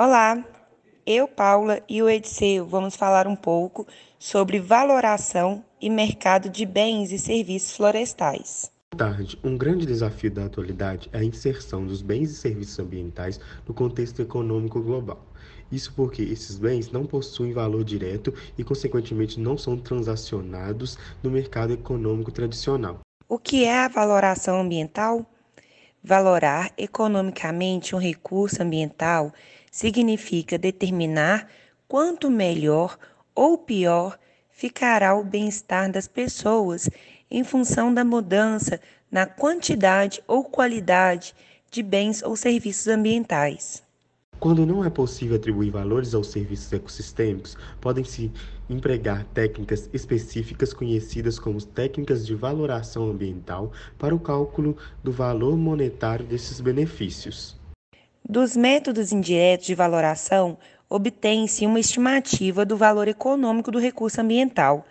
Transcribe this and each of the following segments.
Olá, eu, Paula e o Edseu vamos falar um pouco sobre valoração e mercado de bens e serviços florestais. Boa tarde. Um grande desafio da atualidade é a inserção dos bens e serviços ambientais no contexto econômico global. Isso porque esses bens não possuem valor direto e, consequentemente, não são transacionados no mercado econômico tradicional. O que é a valoração ambiental? Valorar economicamente um recurso ambiental significa determinar quanto melhor ou pior ficará o bem-estar das pessoas em função da mudança na quantidade ou qualidade de bens ou serviços ambientais. Quando não é possível atribuir valores aos serviços ecossistêmicos, podem-se empregar técnicas específicas conhecidas como técnicas de valoração ambiental para o cálculo do valor monetário desses benefícios. Dos métodos indiretos de valoração, obtém-se uma estimativa do valor econômico do recurso ambiental,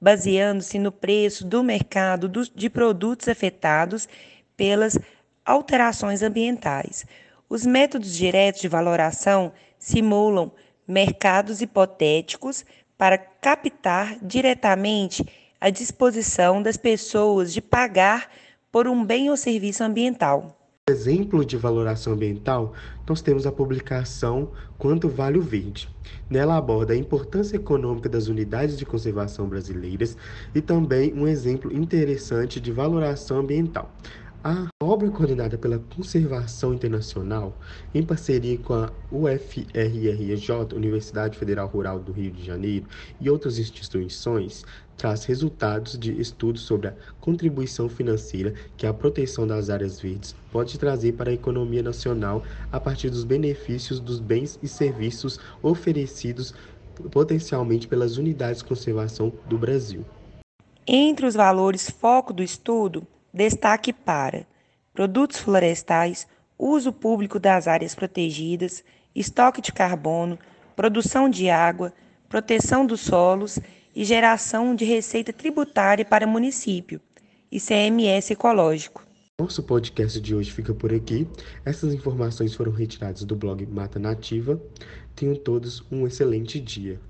baseando-se no preço do mercado de produtos afetados pelas alterações ambientais. Os métodos diretos de valoração simulam mercados hipotéticos para captar diretamente a disposição das pessoas de pagar por um bem ou serviço ambiental. Exemplo de valoração ambiental, nós temos a publicação Quanto Vale o Verde. Nela aborda a importância econômica das unidades de conservação brasileiras e também um exemplo interessante de valoração ambiental. A obra coordenada pela Conservação Internacional, em parceria com a UFRRJ, Universidade Federal Rural do Rio de Janeiro, e outras instituições, traz resultados de estudos sobre a contribuição financeira que a proteção das áreas verdes pode trazer para a economia nacional a partir dos benefícios dos bens e serviços oferecidos potencialmente pelas unidades de conservação do Brasil. Entre os valores foco do estudo, destaque para produtos florestais, uso público das áreas protegidas, estoque de carbono, produção de água, proteção dos solos e geração de receita tributária para município, ICMS ecológico. Nosso podcast de hoje fica por aqui. Essas informações foram retiradas do blog Mata Nativa. Tenham todos um excelente dia.